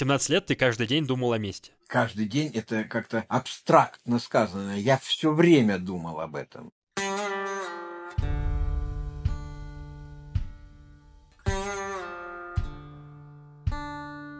17 лет ты каждый день думал о месте. Каждый день это как-то абстрактно сказано. Я все время думал об этом.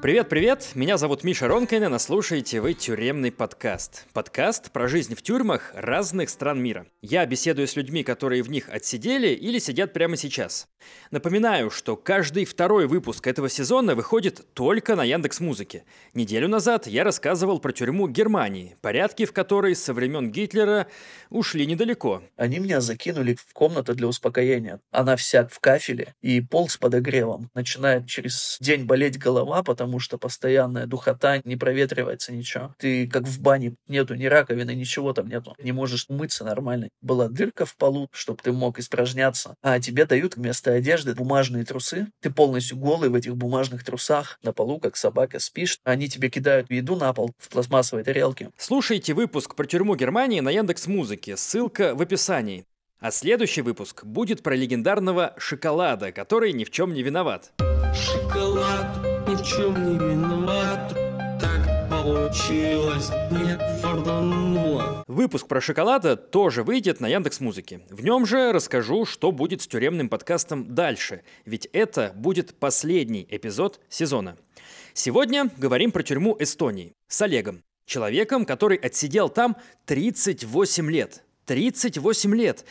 Привет-привет, меня зовут Миша Ронкайнен, а слушаете вы «Тюремный подкаст». Подкаст про жизнь в тюрьмах разных стран мира. Я беседую с людьми, которые в них отсидели или сидят прямо сейчас. Напоминаю, что каждый второй выпуск этого сезона выходит только на Яндекс Музыке. Неделю назад я рассказывал про тюрьму Германии, порядки в которой со времен Гитлера ушли недалеко. Они меня закинули в комнату для успокоения. Она вся в кафеле и пол с подогревом. Начинает через день болеть голова, потому потому что постоянная духота, не проветривается ничего. Ты как в бане, нету ни раковины, ничего там нету. Не можешь умыться нормально. Была дырка в полу, чтобы ты мог испражняться. А тебе дают вместо одежды бумажные трусы. Ты полностью голый в этих бумажных трусах. На полу, как собака, спишь. Они тебе кидают еду на пол в пластмассовой тарелке. Слушайте выпуск про тюрьму Германии на Яндекс Музыке. Ссылка в описании. А следующий выпуск будет про легендарного шоколада, который ни в чем не виноват. Шоколад ни в чем не виноват. Так получилось, не фартануло. Выпуск про шоколада тоже выйдет на Яндекс Музыке. В нем же расскажу, что будет с тюремным подкастом дальше, ведь это будет последний эпизод сезона. Сегодня говорим про тюрьму Эстонии с Олегом, человеком, который отсидел там 38 лет. 38 лет.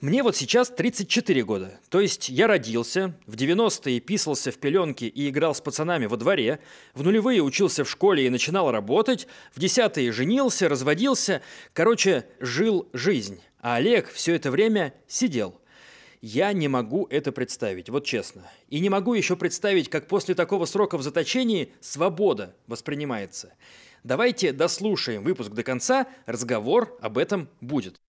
Мне вот сейчас 34 года. То есть я родился, в 90-е писался в пеленке и играл с пацанами во дворе, в нулевые учился в школе и начинал работать, в десятые женился, разводился. Короче, жил жизнь. А Олег все это время сидел. Я не могу это представить, вот честно. И не могу еще представить, как после такого срока в заточении свобода воспринимается. Давайте дослушаем выпуск до конца, разговор об этом будет.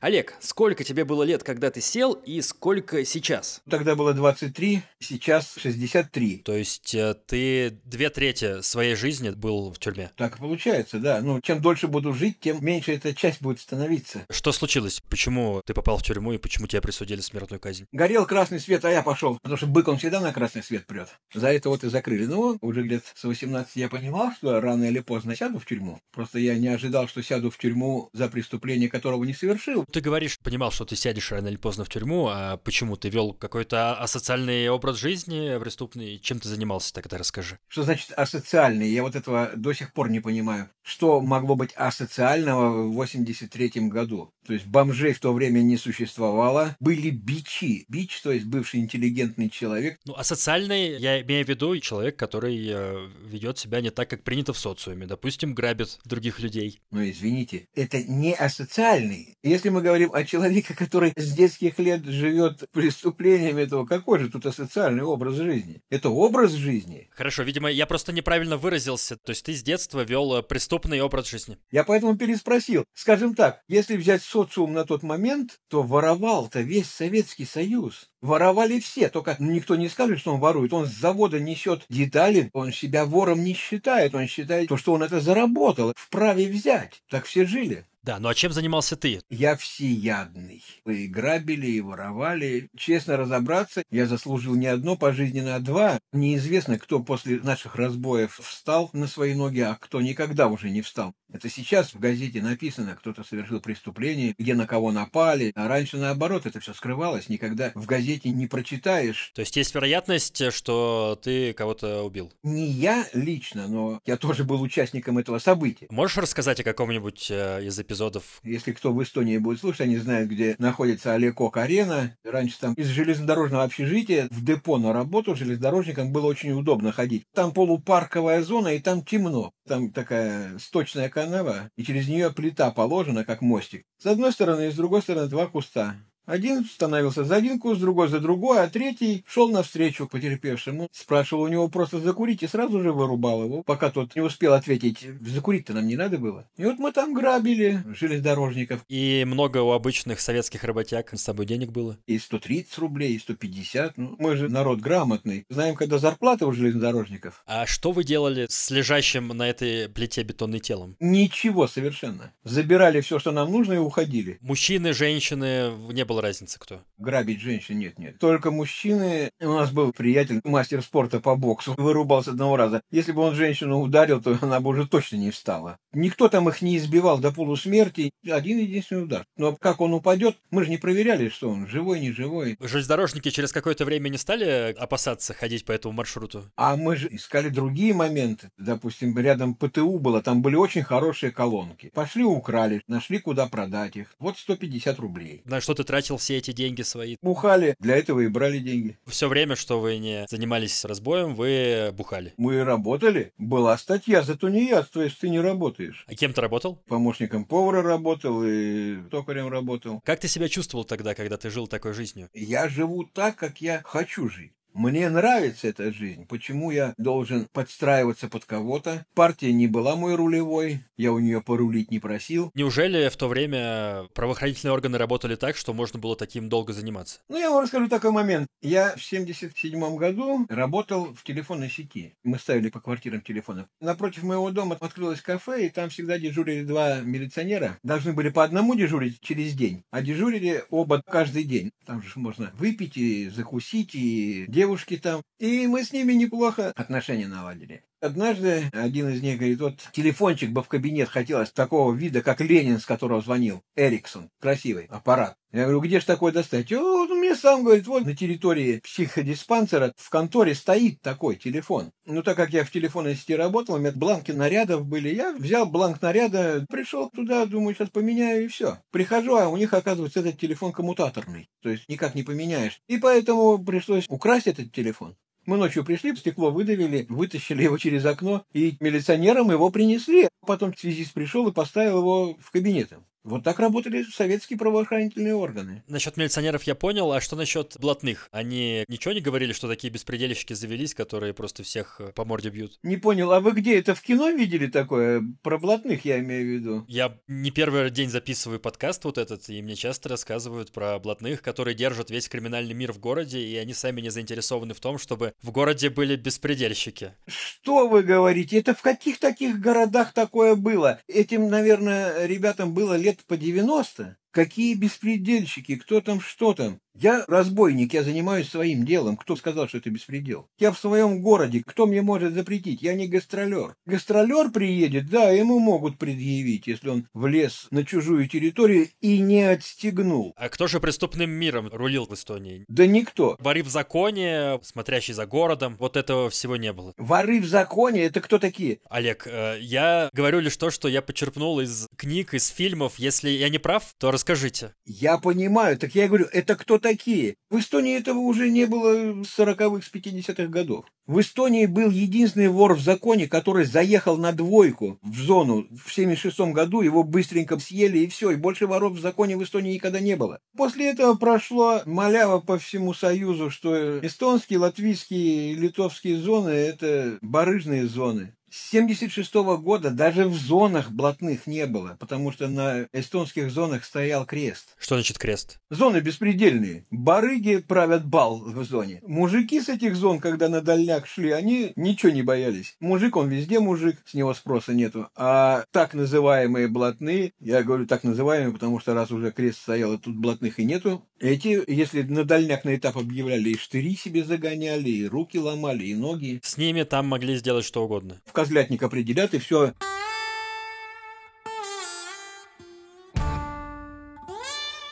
Олег, сколько тебе было лет, когда ты сел, и сколько сейчас? Тогда было 23, сейчас 63. То есть э, ты две трети своей жизни был в тюрьме? Так и получается, да. Ну, чем дольше буду жить, тем меньше эта часть будет становиться. Что случилось? Почему ты попал в тюрьму и почему тебя присудили смертную казнь? Горел красный свет, а я пошел. Потому что бык, он всегда на красный свет прет. За это вот и закрыли. Ну, уже лет с 18 я понимал, что рано или поздно сяду в тюрьму. Просто я не ожидал, что сяду в тюрьму за преступление, которого не совершил. Ты говоришь, понимал, что ты сядешь рано или поздно в тюрьму, а почему? Ты вел какой-то асоциальный образ жизни преступный? Чем ты занимался тогда, расскажи. Что значит асоциальный? Я вот этого до сих пор не понимаю. Что могло быть асоциального в 83 году? То есть бомжей в то время не существовало. Были бичи. Бич, то есть бывший интеллигентный человек. Ну, а социальный, я имею в виду человек, который э, ведет себя не так, как принято в социуме. Допустим, грабит других людей. Ну, извините, это не асоциальный. Если мы говорим о человеке, который с детских лет живет преступлениями, то какой же тут асоциальный образ жизни? Это образ жизни. Хорошо, видимо, я просто неправильно выразился. То есть ты с детства вел э, преступный образ жизни. Я поэтому переспросил. Скажем так, если взять социум на тот момент, то воровал-то весь Советский Союз. Воровали все, только никто не скажет, что он ворует. Он с завода несет детали, он себя вором не считает, он считает то, что он это заработал, вправе взять. Так все жили. Да, ну а чем занимался ты? Я всеядный. Вы грабили, и воровали. Честно разобраться, я заслужил не одно пожизненно, а два. Неизвестно, кто после наших разбоев встал на свои ноги, а кто никогда уже не встал. Это сейчас в газете написано, кто-то совершил преступление, где на кого напали. А раньше, наоборот, это все скрывалось. Никогда в газете не прочитаешь. То есть есть вероятность, что ты кого-то убил? Не я лично, но я тоже был участником этого события. Можешь рассказать о каком-нибудь э, из эпизодов? Если кто в Эстонии будет слушать, они знают, где находится Олекок-арена. Раньше там из железнодорожного общежития в депо на работу железнодорожникам было очень удобно ходить. Там полупарковая зона, и там темно. Там такая сточная канава, и через нее плита положена, как мостик. С одной стороны и с другой стороны два куста. Один становился за один куст, другой за другой, а третий шел навстречу потерпевшему, спрашивал у него просто закурить и сразу же вырубал его, пока тот не успел ответить, закурить-то нам не надо было. И вот мы там грабили железнодорожников. И много у обычных советских работяг с собой денег было? И 130 рублей, и 150. Ну, мы же народ грамотный. Знаем, когда зарплата у железнодорожников. А что вы делали с лежащим на этой плите бетонной телом? Ничего совершенно. Забирали все, что нам нужно, и уходили. Мужчины, женщины, не было разницы, кто. Грабить женщин нет, нет. Только мужчины. У нас был приятель, мастер спорта по боксу, вырубался одного раза. Если бы он женщину ударил, то она бы уже точно не встала. Никто там их не избивал до полусмерти. Один единственный удар. Но как он упадет, мы же не проверяли, что он живой, не живой. Железнодорожники через какое-то время не стали опасаться ходить по этому маршруту? А мы же искали другие моменты. Допустим, рядом ПТУ было, там были очень хорошие колонки. Пошли украли, нашли куда продать их. Вот 150 рублей. На что ты тратил все эти деньги свои? Бухали, для этого и брали деньги. Все время, что вы не занимались разбоем, вы бухали. Мы работали. Была статья за тунеядство, если ты не работаешь. А кем ты работал? Помощником повара работал и токарем работал. Как ты себя чувствовал тогда, когда ты жил такой жизнью? Я живу так, как я хочу жить. Мне нравится эта жизнь. Почему я должен подстраиваться под кого-то? Партия не была мой рулевой, я у нее порулить не просил. Неужели в то время правоохранительные органы работали так, что можно было таким долго заниматься? Ну, я вам расскажу такой момент. Я в 77 году работал в телефонной сети. Мы ставили по квартирам телефонов. Напротив моего дома открылось кафе, и там всегда дежурили два милиционера. Должны были по одному дежурить через день, а дежурили оба каждый день. Там же можно выпить и закусить, и девушки там. И мы с ними неплохо отношения наладили. Однажды один из них говорит, вот телефончик бы в кабинет хотелось такого вида, как Ленин, с которого звонил. Эриксон. Красивый аппарат. Я говорю, где же такой достать? Он мне сам говорит, вот на территории психодиспансера в конторе стоит такой телефон. Ну, так как я в телефонной сети работал, у меня бланки нарядов были, я взял бланк наряда, пришел туда, думаю, сейчас поменяю и все. Прихожу, а у них, оказывается, этот телефон коммутаторный. То есть никак не поменяешь. И поэтому пришлось украсть этот телефон. Мы ночью пришли, стекло выдавили, вытащили его через окно, и милиционерам его принесли. Потом связист пришел и поставил его в кабинет. Вот так работали советские правоохранительные органы. Насчет милиционеров я понял, а что насчет блатных? Они ничего не говорили, что такие беспредельщики завелись, которые просто всех э, по морде бьют? Не понял, а вы где это в кино видели такое? Про блатных я имею в виду. Я не первый день записываю подкаст вот этот, и мне часто рассказывают про блатных, которые держат весь криминальный мир в городе, и они сами не заинтересованы в том, чтобы в городе были беспредельщики. Что вы говорите? Это в каких таких городах такое было? Этим, наверное, ребятам было лет по 90. Какие беспредельщики, кто там, что там. Я разбойник, я занимаюсь своим делом. Кто сказал, что это беспредел? Я в своем городе, кто мне может запретить? Я не гастролер. Гастролер приедет, да, ему могут предъявить, если он влез на чужую территорию и не отстегнул. А кто же преступным миром рулил в Эстонии? Да никто. Воры в законе, смотрящий за городом, вот этого всего не было. Воры в законе, это кто такие? Олег, э, я говорю лишь то, что я почерпнул из книг, из фильмов. Если я не прав, то расскажите. Я понимаю, так я говорю, это кто такие? В Эстонии этого уже не было с 40-х, с 50-х годов. В Эстонии был единственный вор в законе, который заехал на двойку в зону в 76 году, его быстренько съели и все, и больше воров в законе в Эстонии никогда не было. После этого прошло малява по всему Союзу, что эстонские, латвийские литовские зоны – это барыжные зоны. С 76 года даже в зонах блатных не было, потому что на эстонских зонах стоял крест. Что значит крест? Зоны беспредельные. Барыги правят бал в зоне. Мужики с этих зон, когда на дальняк шли, они ничего не боялись. Мужик, он везде мужик, с него спроса нету. А так называемые блатные, я говорю так называемые, потому что раз уже крест стоял, и тут блатных и нету, эти, если на дальняк на этап объявляли, и штыри себе загоняли, и руки ломали, и ноги. С ними там могли сделать что угодно. В козлятник определят, и все.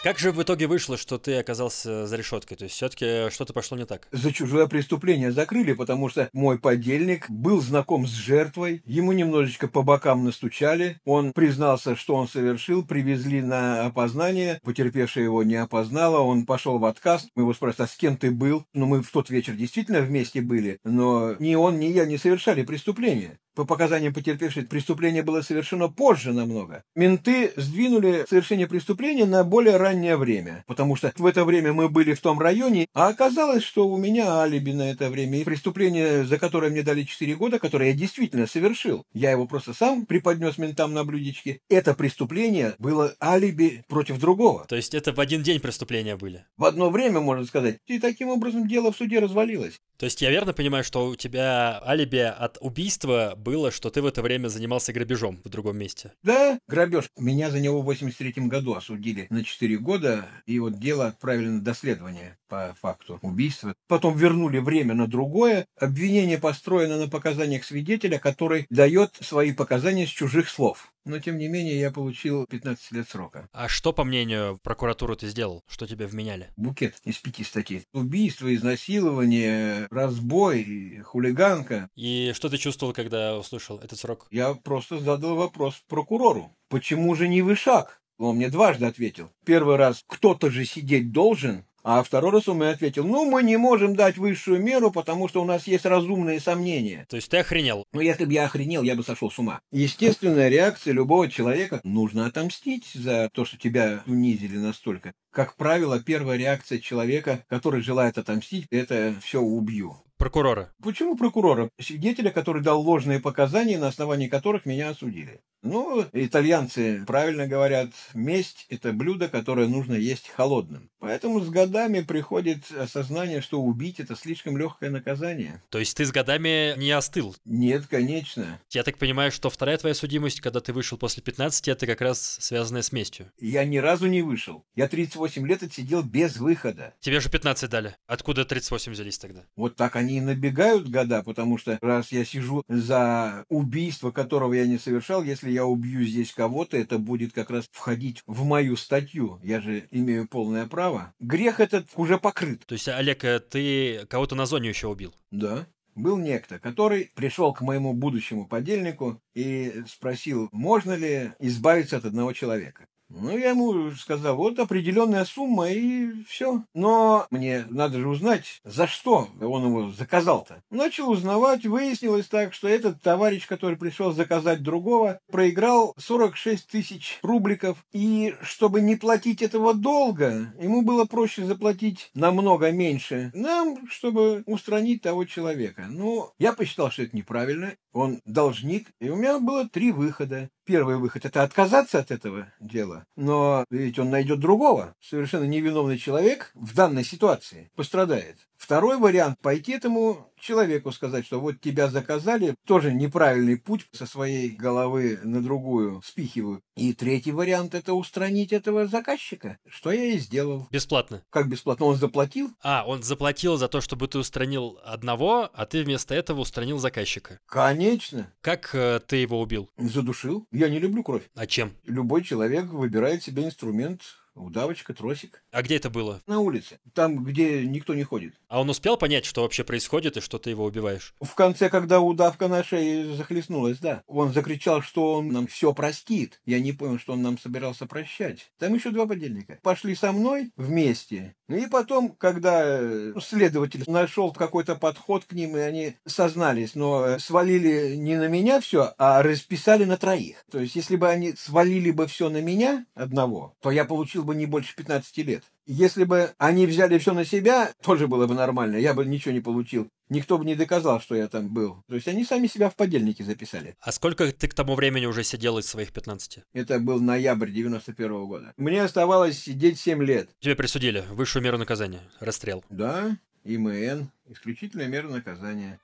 Как же в итоге вышло, что ты оказался за решеткой? То есть все-таки что-то пошло не так? За чужое преступление закрыли, потому что мой подельник был знаком с жертвой, ему немножечко по бокам настучали, он признался, что он совершил, привезли на опознание, потерпевшая его не опознала, он пошел в отказ, мы его спрашивали, а с кем ты был? Ну, мы в тот вечер действительно вместе были, но ни он, ни я не совершали преступления. По показаниям потерпевшей, преступление было совершено позже намного. Менты сдвинули совершение преступления на более раннее время, потому что в это время мы были в том районе, а оказалось, что у меня алиби на это время. И преступление, за которое мне дали 4 года, которое я действительно совершил, я его просто сам преподнес ментам на блюдечке, это преступление было алиби против другого. То есть это в один день преступления были? В одно время, можно сказать. И таким образом дело в суде развалилось. То есть я верно понимаю, что у тебя алиби от убийства было, что ты в это время занимался грабежом в другом месте? Да, грабеж. Меня за него в 83 году осудили на 4 года, и вот дело отправили на доследование по факту убийства. Потом вернули время на другое. Обвинение построено на показаниях свидетеля, который дает свои показания с чужих слов. Но, тем не менее, я получил 15 лет срока. А что, по мнению прокуратуры, ты сделал? Что тебе вменяли? Букет из пяти статей. Убийство, изнасилование, разбой, хулиганка. И что ты чувствовал, когда услышал этот срок? Я просто задал вопрос прокурору. Почему же не вышаг? Он мне дважды ответил. Первый раз, кто-то же сидеть должен, а второй раз мне ответил, ну, мы не можем дать высшую меру, потому что у нас есть разумные сомнения. То есть ты охренел? Ну, если бы я охренел, я бы сошел с ума. Естественная реакция любого человека – нужно отомстить за то, что тебя унизили настолько. Как правило, первая реакция человека, который желает отомстить, это все убью. Прокурора. Почему прокурора? Свидетеля, который дал ложные показания, на основании которых меня осудили. Ну, итальянцы правильно говорят, месть – это блюдо, которое нужно есть холодным. Поэтому с годами приходит осознание, что убить – это слишком легкое наказание. То есть ты с годами не остыл? Нет, конечно. Я так понимаю, что вторая твоя судимость, когда ты вышел после 15, это как раз связанная с местью. Я ни разу не вышел. Я 38 лет отсидел без выхода. Тебе же 15 дали. Откуда 38 взялись тогда? Вот так они и набегают года, потому что раз я сижу за убийство, которого я не совершал, если я убью здесь кого-то, это будет как раз входить в мою статью. Я же имею полное право. Грех этот уже покрыт. То есть, Олег, э, ты кого-то на зоне еще убил? Да. Был некто, который пришел к моему будущему подельнику и спросил, можно ли избавиться от одного человека. Ну, я ему сказал, вот определенная сумма и все. Но мне надо же узнать, за что он его заказал-то. Начал узнавать, выяснилось так, что этот товарищ, который пришел заказать другого, проиграл 46 тысяч рубликов. И чтобы не платить этого долга, ему было проще заплатить намного меньше нам, чтобы устранить того человека. Ну, я посчитал, что это неправильно. Он должник, и у меня было три выхода. Первый выход – это отказаться от этого дела. Но ведь он найдет другого. Совершенно невиновный человек в данной ситуации пострадает. Второй вариант – пойти этому человеку сказать, что вот тебя заказали, тоже неправильный путь со своей головы на другую спихиваю. И третий вариант – это устранить этого заказчика, что я и сделал. Бесплатно? Как бесплатно? Он заплатил? А, он заплатил за то, чтобы ты устранил одного, а ты вместо этого устранил заказчика. Конечно. Как э, ты его убил? Задушил. Я не люблю кровь. А чем? Любой человек выбирает себе инструмент, удавочка, тросик. А где это было? На улице, там, где никто не ходит. А он успел понять, что вообще происходит и что ты его убиваешь? В конце, когда удавка на шее захлестнулась, да, он закричал, что он нам все простит. Я не понял, что он нам собирался прощать. Там еще два подельника. Пошли со мной вместе. Ну и потом, когда э, следователь нашел какой-то подход к ним, и они сознались, но э, свалили не на меня все, а расписали на троих. То есть, если бы они свалили бы все на меня одного, то я получил бы не больше 15 лет. Если бы они взяли все на себя, тоже было бы нормально, я бы ничего не получил. Никто бы не доказал, что я там был. То есть они сами себя в подельники записали. А сколько ты к тому времени уже сидел из своих 15? Это был ноябрь 91 -го года. Мне оставалось сидеть 7 лет. Тебе присудили высшую меру наказания. Расстрел. Да, ИМН. Исключительная мера наказания.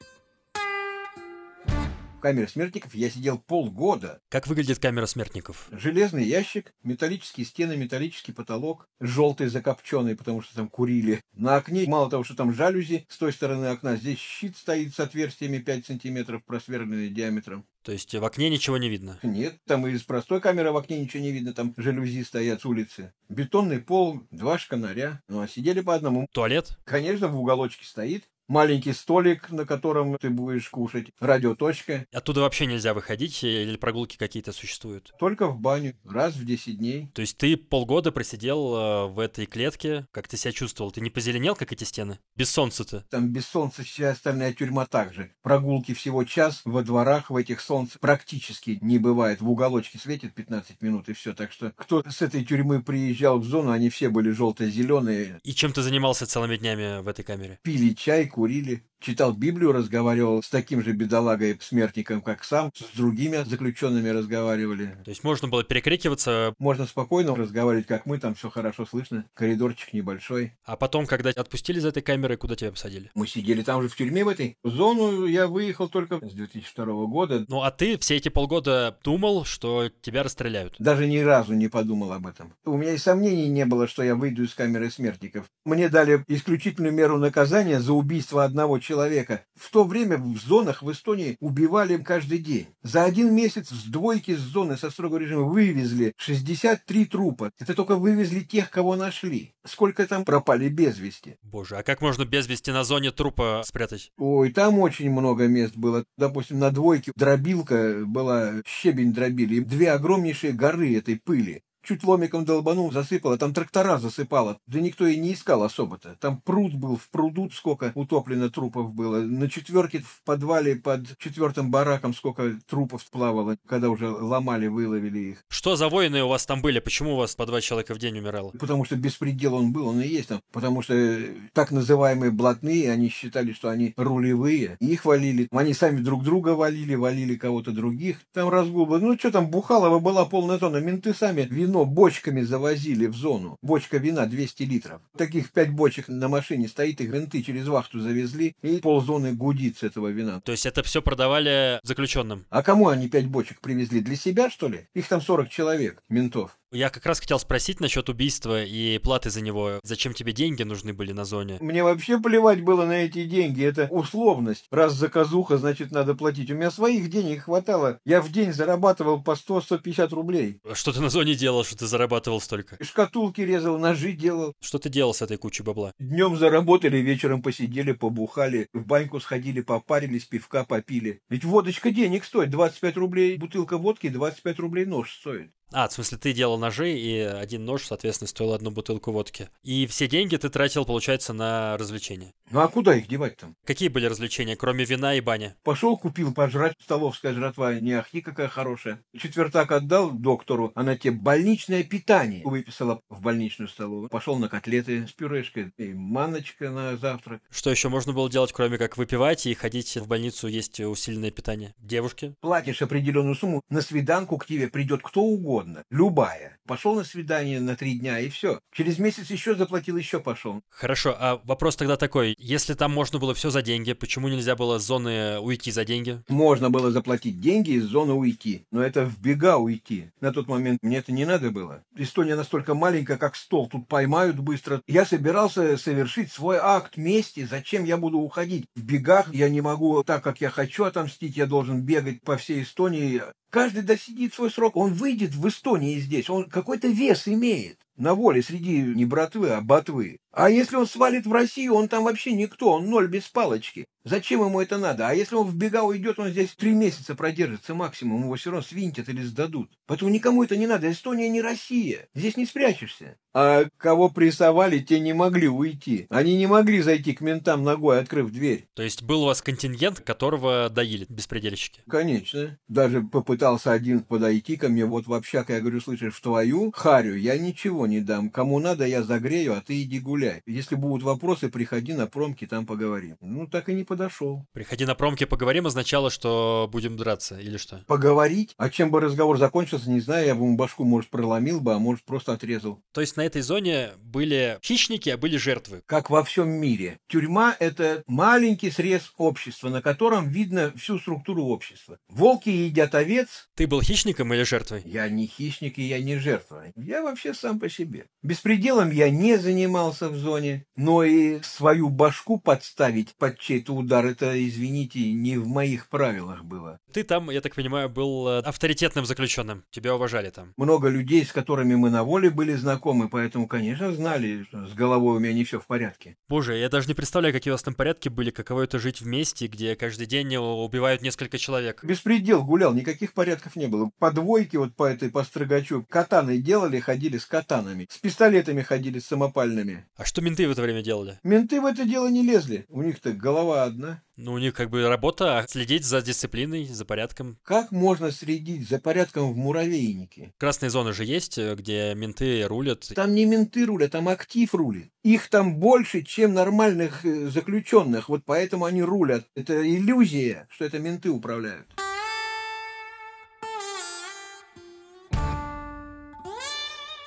Камере смертников я сидел полгода. Как выглядит камера смертников? Железный ящик, металлические стены, металлический потолок, желтый закопченный, потому что там курили. На окне, мало того, что там жалюзи с той стороны окна, здесь щит стоит с отверстиями 5 сантиметров, просверленный диаметром. То есть в окне ничего не видно? Нет, там из простой камеры в окне ничего не видно, там жалюзи стоят с улицы. Бетонный пол, два шканаря. Ну, а сидели по одному. Туалет? Конечно, в уголочке стоит. Маленький столик, на котором ты будешь кушать. Радиоточка. Оттуда вообще нельзя выходить или прогулки какие-то существуют? Только в баню. Раз в 10 дней. То есть ты полгода просидел э, в этой клетке. Как ты себя чувствовал? Ты не позеленел, как эти стены? Без солнца-то? Там без солнца вся остальная тюрьма также. Прогулки всего час во дворах, в этих солнце практически не бывает. В уголочке светит 15 минут и все. Так что кто с этой тюрьмы приезжал в зону, они все были желто-зеленые. И чем ты занимался целыми днями в этой камере? Пили чай, курили. Читал Библию, разговаривал с таким же бедолагой-смертником, как сам, с другими заключенными разговаривали. То есть можно было перекрикиваться, Можно спокойно разговаривать, как мы, там все хорошо слышно, коридорчик небольшой. а потом, когда отпустили из этой камеры, куда тебя посадили? Мы сидели там же в тюрьме в этой. В зону я выехал только с 2002 года. Ну а ты все эти полгода думал, что тебя расстреляют. Даже ни разу не подумал об этом. У меня и сомнений не было, что я выйду из камеры смертников. Мне дали исключительную меру наказания за убийство одного человека. В то время в зонах в Эстонии убивали каждый день. За один месяц с двойки с зоны со строгого режима вывезли 63 трупа. Это только вывезли тех, кого нашли. Сколько там пропали без вести. Боже, а как можно без вести на зоне трупа спрятать? Ой, там очень много мест было. Допустим, на двойке дробилка была, щебень дробили, и две огромнейшие горы этой пыли. Чуть ломиком долбанул, засыпало, там трактора засыпало. Да никто и не искал особо-то. Там пруд был, в пруду сколько утоплено трупов было. На четверке в подвале под четвертым бараком сколько трупов плавало, когда уже ломали, выловили их. Что за воины у вас там были? Почему у вас по два человека в день умирало? Потому что беспредел он был, он и есть там. Потому что э, так называемые блатные, они считали, что они рулевые. Их валили. Они сами друг друга валили, валили кого-то других. Там разгул был. Ну что там, Бухалова была полная тонна. Менты сами вино бочками завозили в зону. Бочка вина 200 литров. Таких пять бочек на машине стоит, их винты через вахту завезли. И ползоны гудит с этого вина. То есть это все продавали заключенным? А кому они пять бочек привезли? Для себя, что ли? Их там 40 человек, ментов. Я как раз хотел спросить насчет убийства и платы за него. Зачем тебе деньги нужны были на зоне? Мне вообще плевать было на эти деньги. Это условность. Раз заказуха, значит, надо платить. У меня своих денег хватало. Я в день зарабатывал по 100-150 рублей. Что ты на зоне делал, что ты зарабатывал столько? Шкатулки резал, ножи делал. Что ты делал с этой кучей бабла? Днем заработали, вечером посидели, побухали, в баньку сходили, попарились, пивка попили. Ведь водочка денег стоит. 25 рублей бутылка водки, 25 рублей нож стоит. А, в смысле, ты делал ножи, и один нож, соответственно, стоил одну бутылку водки. И все деньги ты тратил, получается, на развлечения. Ну а куда их девать там? Какие были развлечения, кроме вина и бани? Пошел, купил пожрать, столовская жратва, не ахти какая хорошая. Четвертак отдал доктору, она тебе больничное питание выписала в больничную столовую. Пошел на котлеты с пюрешкой, и маночка на завтрак. Что еще можно было делать, кроме как выпивать и ходить в больницу есть усиленное питание? Девушки? Платишь определенную сумму, на свиданку к тебе придет кто угодно, любая. Пошел на свидание на три дня и все. Через месяц еще заплатил, еще пошел. Хорошо, а вопрос тогда такой. Если там можно было все за деньги, почему нельзя было с зоны уйти за деньги? Можно было заплатить деньги из зоны уйти, но это в бега уйти. На тот момент мне это не надо было. Эстония настолько маленькая, как стол, тут поймают быстро. Я собирался совершить свой акт мести, зачем я буду уходить? В бегах я не могу так, как я хочу отомстить, я должен бегать по всей Эстонии. Каждый досидит свой срок, он выйдет в Эстонии здесь, он какой-то вес имеет. На воле среди не братвы, а ботвы. А если он свалит в Россию, он там вообще никто, он ноль без палочки. Зачем ему это надо? А если он в бега уйдет, он здесь три месяца продержится максимум, его все равно свинтят или сдадут. Поэтому никому это не надо. Эстония не Россия. Здесь не спрячешься. А кого прессовали, те не могли уйти. Они не могли зайти к ментам ногой, открыв дверь. То есть был у вас контингент, которого доили беспредельщики? Конечно. Даже попытался один подойти ко мне, вот в общак, я говорю, слышишь, в твою харю я ничего не дам. Кому надо, я загрею, а ты иди гуляй. Если будут вопросы, приходи на промки, там поговорим. Ну, так и не подошел. Приходи на промки поговорим означало, что будем драться или что? Поговорить? А чем бы разговор закончился, не знаю, я бы ему башку, может, проломил бы, а может, просто отрезал. То есть на этой зоне были хищники, а были жертвы. Как во всем мире. Тюрьма – это маленький срез общества, на котором видно всю структуру общества. Волки едят овец. Ты был хищником или жертвой? Я не хищник и я не жертва. Я вообще сам по себе. Беспределом я не занимался в зоне, но и свою башку подставить под чей-то удар, это, извините, не в моих правилах было. Ты там, я так понимаю, был э, авторитетным заключенным. Тебя уважали там. Много людей, с которыми мы на воле были знакомы, поэтому, конечно, знали, что с головой у меня не все в порядке. Боже, я даже не представляю, какие у вас там порядки были, каково это жить вместе, где каждый день убивают несколько человек. Беспредел гулял, никаких порядков не было. По двойке вот по этой, по строгачу, катаны делали, ходили с катанами. С пистолетами ходили, с самопальными. А что менты в это время делали? Менты в это дело не лезли. У них-то голова одна. Ну, у них как бы работа следить за дисциплиной, за порядком. Как можно следить за порядком в муравейнике? Красные зоны же есть, э, где менты рулят. Там не менты рулят, там актив рулит. Их там больше, чем нормальных э, заключенных, вот поэтому они рулят. Это иллюзия, что это менты управляют.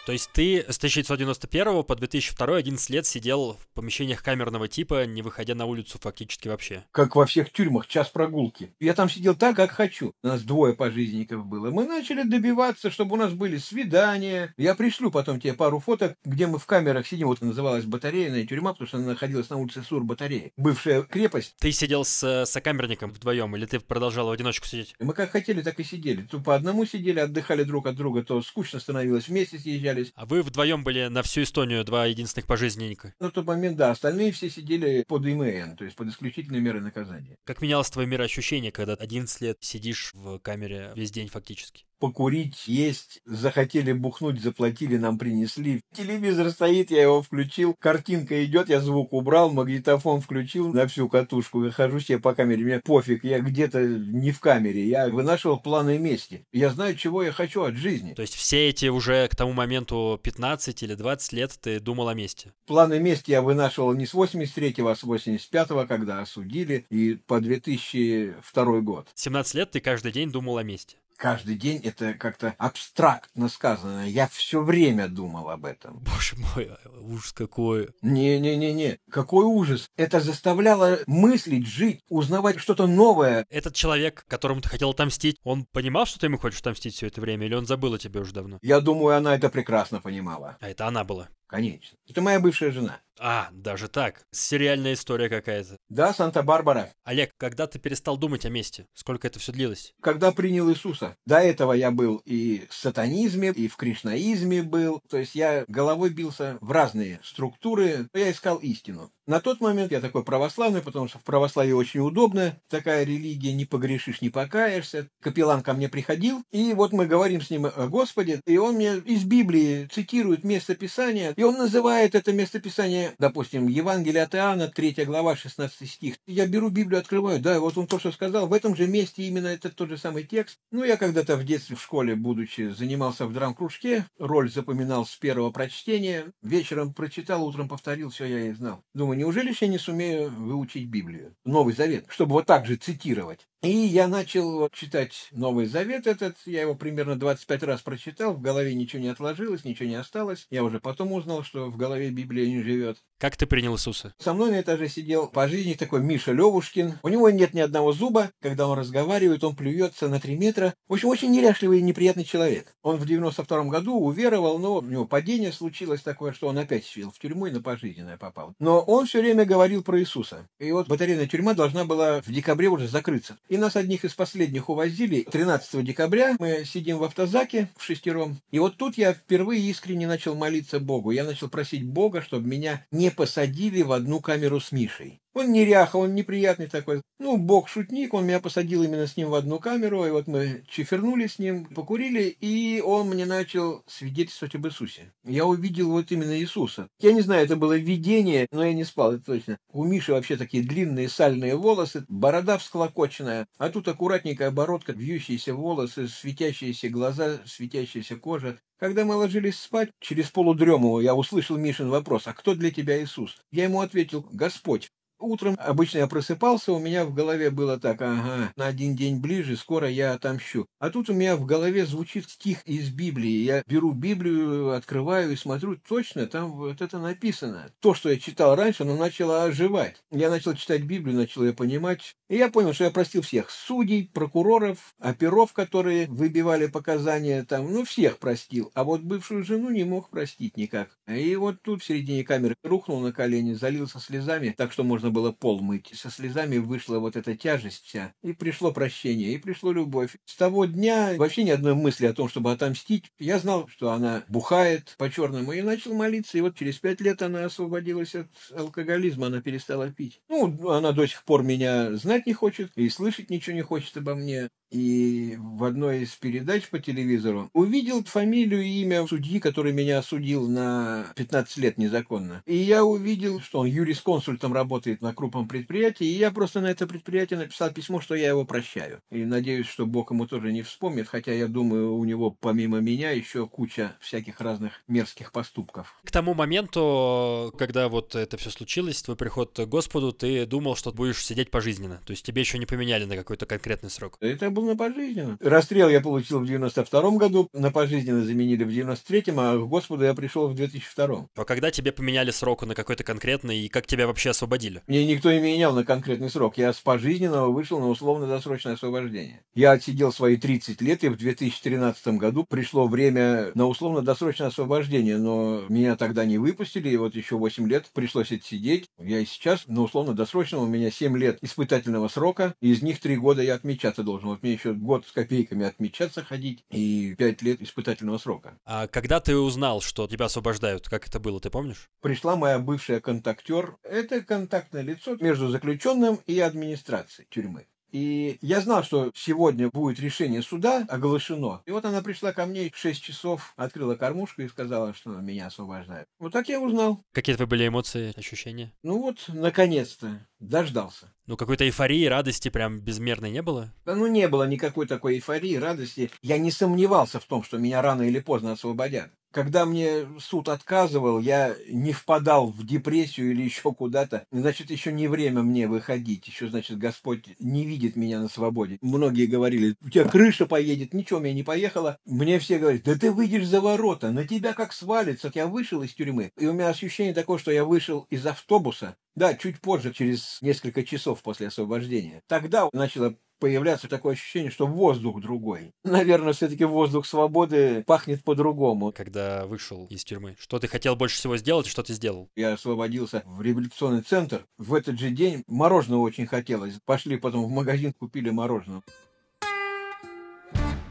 То есть ты с 1991 по 2002 11 лет сидел в помещениях камерного типа, не выходя на улицу фактически вообще. Как во всех тюрьмах, час прогулки. Я там сидел так, как хочу. У нас двое пожизненников было. Мы начали добиваться, чтобы у нас были свидания. Я пришлю потом тебе пару фоток, где мы в камерах сидим. Вот называлась батарейная тюрьма, потому что она находилась на улице Сур-батареи. Бывшая крепость. Ты сидел с э, сокамерником вдвоем, или ты продолжал в одиночку сидеть? Мы как хотели, так и сидели. То по одному сидели, отдыхали друг от друга, то скучно становилось, вместе съезжались. А вы вдвоем были на всю Эстонию два единственных пожизненника. На тот момент, да, остальные все сидели под ИМН, то есть под исключительной мерой наказания. Как менялось твое мироощущение, когда 11 лет сидишь в камере весь день фактически? Покурить, есть, захотели бухнуть, заплатили, нам принесли. Телевизор стоит, я его включил, картинка идет, я звук убрал, магнитофон включил на всю катушку, я хожу себе по камере, мне пофиг, я где-то не в камере, я вынашивал планы мести. Я знаю, чего я хочу от жизни. То есть все эти уже к тому моменту 15 или 20 лет ты думал о месте? Планы мести я вынашивал не с 83-го, а с 85-го, когда осудили, и по 2002 год. 17 лет ты каждый день думал о месте? Каждый день это как-то абстрактно сказано. Я все время думал об этом. Боже мой, ужас какой. Не-не-не-не, какой ужас. Это заставляло мыслить, жить, узнавать что-то новое. Этот человек, которому ты хотел отомстить, он понимал, что ты ему хочешь отомстить все это время, или он забыл о тебе уже давно? Я думаю, она это прекрасно понимала. А это она была? Конечно. Это моя бывшая жена. А, даже так. Сериальная история какая-то. Да, Санта-Барбара. Олег, когда ты перестал думать о месте? Сколько это все длилось? Когда принял Иисуса. До этого я был и в сатанизме, и в кришнаизме был. То есть я головой бился в разные структуры. Я искал истину. На тот момент я такой православный, потому что в православии очень удобно. Такая религия, не погрешишь, не покаешься. Капеллан ко мне приходил, и вот мы говорим с ним о Господе, и он мне из Библии цитирует место Писания, и он называет это местописание, допустим, Евангелие от Иоанна, 3 глава, 16 стих. Я беру Библию, открываю, да, вот он то, что сказал, в этом же месте именно этот тот же самый текст. Ну, я когда-то в детстве в школе, будучи, занимался в драм-кружке, роль запоминал с первого прочтения, вечером прочитал, утром повторил, все я и знал. Думаю, неужели же я не сумею выучить Библию, Новый Завет, чтобы вот так же цитировать? И я начал вот читать Новый Завет этот, я его примерно 25 раз прочитал, в голове ничего не отложилось, ничего не осталось. Я уже потом узнал, что в голове Библия не живет. Как ты принял Иисуса? Со мной на этаже сидел по жизни такой Миша Левушкин. У него нет ни одного зуба. Когда он разговаривает, он плюется на 3 метра. В общем, очень неряшливый и неприятный человек. Он в 92 году уверовал, но у него падение случилось такое, что он опять сел в тюрьму и на пожизненное попал. Но он все время говорил про Иисуса. И вот батарейная тюрьма должна была в декабре уже закрыться. И нас одних из последних увозили. 13 декабря мы сидим в автозаке в шестером. И вот тут я впервые искренне начал молиться Богу. Я начал просить Бога, чтобы меня не посадили в одну камеру с Мишей. Он неряха, он неприятный такой. Ну, бог шутник, он меня посадил именно с ним в одну камеру, и вот мы чифернули с ним, покурили, и он мне начал свидетельствовать об Иисусе. Я увидел вот именно Иисуса. Я не знаю, это было видение, но я не спал, это точно. У Миши вообще такие длинные сальные волосы, борода всклокоченная, а тут аккуратненькая бородка, вьющиеся волосы, светящиеся глаза, светящаяся кожа. Когда мы ложились спать, через полудрему я услышал Мишин вопрос, а кто для тебя Иисус? Я ему ответил, Господь. Утром обычно я просыпался, у меня в голове было так, ага, на один день ближе, скоро я отомщу. А тут у меня в голове звучит стих из Библии. Я беру Библию, открываю и смотрю, точно, там вот это написано. То, что я читал раньше, оно начало оживать. Я начал читать Библию, начал ее понимать. И я понял, что я простил всех. Судей, прокуроров, оперов, которые выбивали показания, там, ну, всех простил. А вот бывшую жену не мог простить никак. И вот тут в середине камеры рухнул на колени, залился слезами, так что можно было пол мыть. Со слезами вышла вот эта тяжесть вся. И пришло прощение, и пришло любовь. С того дня вообще ни одной мысли о том, чтобы отомстить. Я знал, что она бухает по-черному, и начал молиться. И вот через пять лет она освободилась от алкоголизма, она перестала пить. Ну, она до сих пор меня знать не хочет, и слышать ничего не хочет обо мне. И в одной из передач по телевизору увидел фамилию и имя судьи, который меня осудил на 15 лет незаконно. И я увидел, что он юрисконсультом работает на крупном предприятии, и я просто на это предприятие написал письмо, что я его прощаю. И надеюсь, что Бог ему тоже не вспомнит, хотя я думаю, у него помимо меня еще куча всяких разных мерзких поступков. К тому моменту, когда вот это все случилось, твой приход к Господу, ты думал, что будешь сидеть пожизненно. То есть тебе еще не поменяли на какой-то конкретный срок. Это был на пожизненно. Расстрел я получил в 92 году, на пожизненно заменили в 93-м, а к Господу я пришел в 2002 А когда тебе поменяли срок на какой-то конкретный, и как тебя вообще освободили? Мне никто не менял на конкретный срок. Я с пожизненного вышел на условно-досрочное освобождение. Я отсидел свои 30 лет, и в 2013 году пришло время на условно-досрочное освобождение, но меня тогда не выпустили, и вот еще 8 лет пришлось отсидеть. Я и сейчас на условно-досрочном, у меня 7 лет испытательного срока, из них 3 года я отмечаться должен. Вот мне еще год с копейками отмечаться ходить и 5 лет испытательного срока. А когда ты узнал, что тебя освобождают, как это было, ты помнишь? Пришла моя бывшая контактер. Это контактное лицо между заключенным и администрацией тюрьмы. И я знал, что сегодня будет решение суда оглашено. И вот она пришла ко мне в 6 часов, открыла кормушку и сказала, что меня освобождают. Вот так я узнал. Какие твои были эмоции, ощущения? Ну вот, наконец-то, дождался. Ну, какой-то эйфории, радости прям безмерной не было? Да ну не было никакой такой эйфории, радости. Я не сомневался в том, что меня рано или поздно освободят. Когда мне суд отказывал, я не впадал в депрессию или еще куда-то. Значит, еще не время мне выходить. Еще, значит, Господь не видит меня на свободе. Многие говорили, у тебя крыша поедет. Ничего, у меня не поехала. Мне все говорят, да ты выйдешь за ворота, на тебя как свалится. Я вышел из тюрьмы. И у меня ощущение такое, что я вышел из автобуса. Да, чуть позже, через несколько часов после освобождения. Тогда начало появляться такое ощущение, что воздух другой. Наверное, все-таки воздух свободы пахнет по-другому. Когда вышел из тюрьмы, что ты хотел больше всего сделать и что ты сделал? Я освободился в революционный центр. В этот же день мороженого очень хотелось. Пошли потом в магазин, купили мороженое.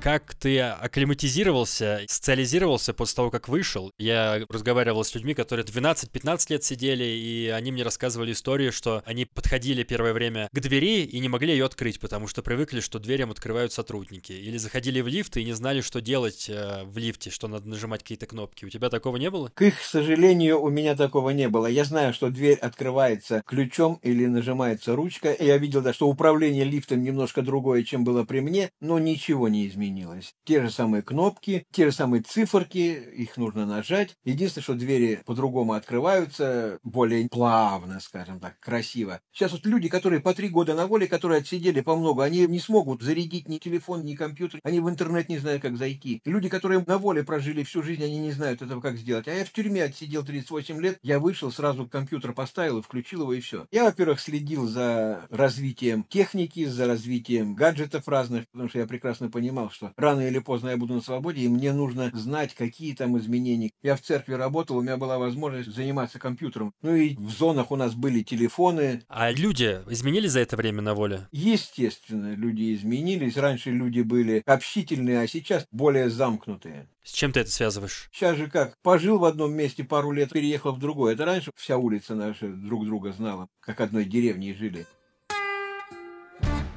Как ты акклиматизировался, социализировался после того, как вышел? Я разговаривал с людьми, которые 12-15 лет сидели, и они мне рассказывали историю, что они подходили первое время к двери и не могли ее открыть, потому что привыкли, что дверям открывают сотрудники. Или заходили в лифт и не знали, что делать э, в лифте, что надо нажимать какие-то кнопки. У тебя такого не было? К их сожалению, у меня такого не было. Я знаю, что дверь открывается ключом или нажимается ручка. Я видел, да, что управление лифтом немножко другое, чем было при мне, но ничего не изменилось. Те же самые кнопки, те же самые циферки, их нужно нажать. Единственное, что двери по-другому открываются, более плавно, скажем так, красиво. Сейчас вот люди, которые по три года на воле, которые отсидели по много, они не смогут зарядить ни телефон, ни компьютер, они в интернет не знают, как зайти. Люди, которые на воле прожили всю жизнь, они не знают этого, как сделать. А я в тюрьме отсидел 38 лет, я вышел, сразу компьютер поставил и включил его, и все. Я, во-первых, следил за развитием техники, за развитием гаджетов разных, потому что я прекрасно понимал, что рано или поздно я буду на свободе, и мне нужно знать, какие там изменения. Я в церкви работал, у меня была возможность заниматься компьютером. Ну и в зонах у нас были телефоны. А люди изменились за это время на воле? Естественно, люди изменились. Раньше люди были общительные, а сейчас более замкнутые. С чем ты это связываешь? Сейчас же как, пожил в одном месте пару лет, переехал в другое. Это раньше вся улица наша друг друга знала, как одной деревни жили.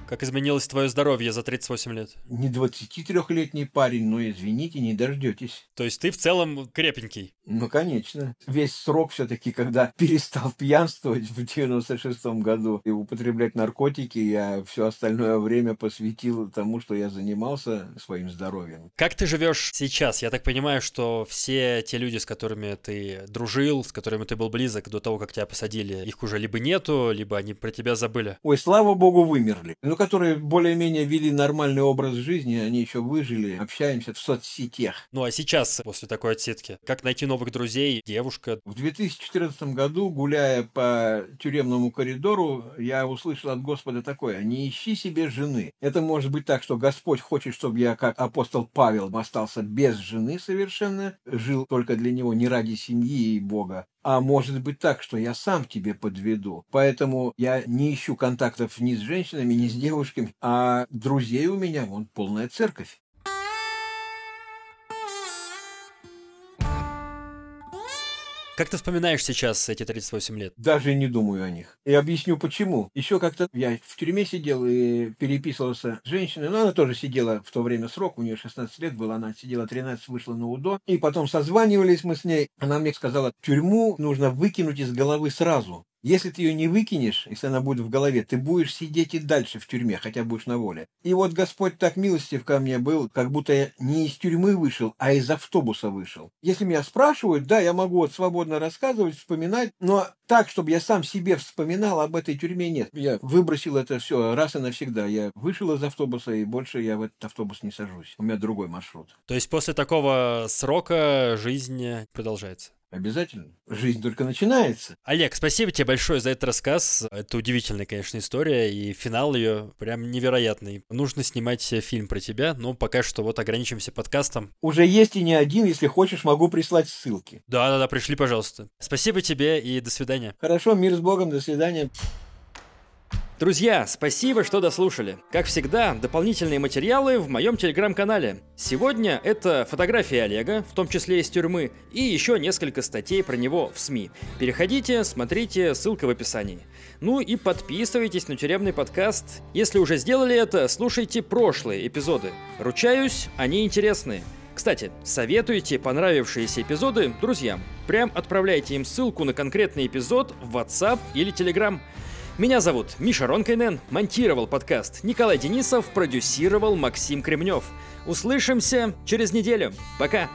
Как изменилось твое здоровье за 38 лет? Не 23-летний парень, но извините, не дождетесь. То есть ты в целом крепенький? Ну, конечно. Весь срок все-таки, когда перестал пьянствовать в 96-м году и употреблять наркотики, я все остальное время посвятил тому, что я занимался своим здоровьем. Как ты живешь сейчас? Я так понимаю, что все те люди, с которыми ты дружил, с которыми ты был близок до того, как тебя посадили, их уже либо нету, либо они про тебя забыли. Ой, слава богу, вымерли. Ну, которые более-менее вели нормальный образ жизни, они еще выжили, общаемся в соцсетях. Ну а сейчас, после такой отсидки, как найти новых друзей, девушка? В 2014 году, гуляя по тюремному коридору, я услышал от Господа такое, не ищи себе жены. Это может быть так, что Господь хочет, чтобы я, как апостол Павел, остался без жены совершенно, жил только для него, не ради семьи и Бога, а может быть так, что я сам тебе подведу. Поэтому я не ищу контактов ни с женщинами, ни с девушками, а друзей у меня вон полная церковь. Как ты вспоминаешь сейчас эти 38 лет? Даже не думаю о них. И объясню почему. Еще как-то я в тюрьме сидел и переписывался с женщиной, но она тоже сидела в то время срок, у нее 16 лет было, она сидела 13, вышла на УДО. И потом созванивались мы с ней. Она мне сказала, тюрьму нужно выкинуть из головы сразу. Если ты ее не выкинешь, если она будет в голове, ты будешь сидеть и дальше в тюрьме, хотя будешь на воле. И вот Господь так милостив ко мне был, как будто я не из тюрьмы вышел, а из автобуса вышел. Если меня спрашивают, да, я могу вот свободно рассказывать, вспоминать, но так, чтобы я сам себе вспоминал об этой тюрьме, нет. Я выбросил это все раз и навсегда. Я вышел из автобуса, и больше я в этот автобус не сажусь. У меня другой маршрут. То есть после такого срока жизнь продолжается? Обязательно. Жизнь только начинается. Олег, спасибо тебе большое за этот рассказ. Это удивительная, конечно, история, и финал ее прям невероятный. Нужно снимать фильм про тебя, но пока что вот ограничимся подкастом. Уже есть и не один, если хочешь, могу прислать ссылки. Да-да-да, пришли, пожалуйста. Спасибо тебе и до свидания. Хорошо, мир с Богом, до свидания. Друзья, спасибо, что дослушали. Как всегда, дополнительные материалы в моем телеграм-канале. Сегодня это фотографии Олега, в том числе из тюрьмы, и еще несколько статей про него в СМИ. Переходите, смотрите, ссылка в описании. Ну и подписывайтесь на тюремный подкаст. Если уже сделали это, слушайте прошлые эпизоды. Ручаюсь, они интересные. Кстати, советуйте понравившиеся эпизоды друзьям. Прям отправляйте им ссылку на конкретный эпизод в WhatsApp или Telegram. Меня зовут Миша Ронкайнен, монтировал подкаст Николай Денисов, продюсировал Максим Кремнев. Услышимся через неделю. Пока!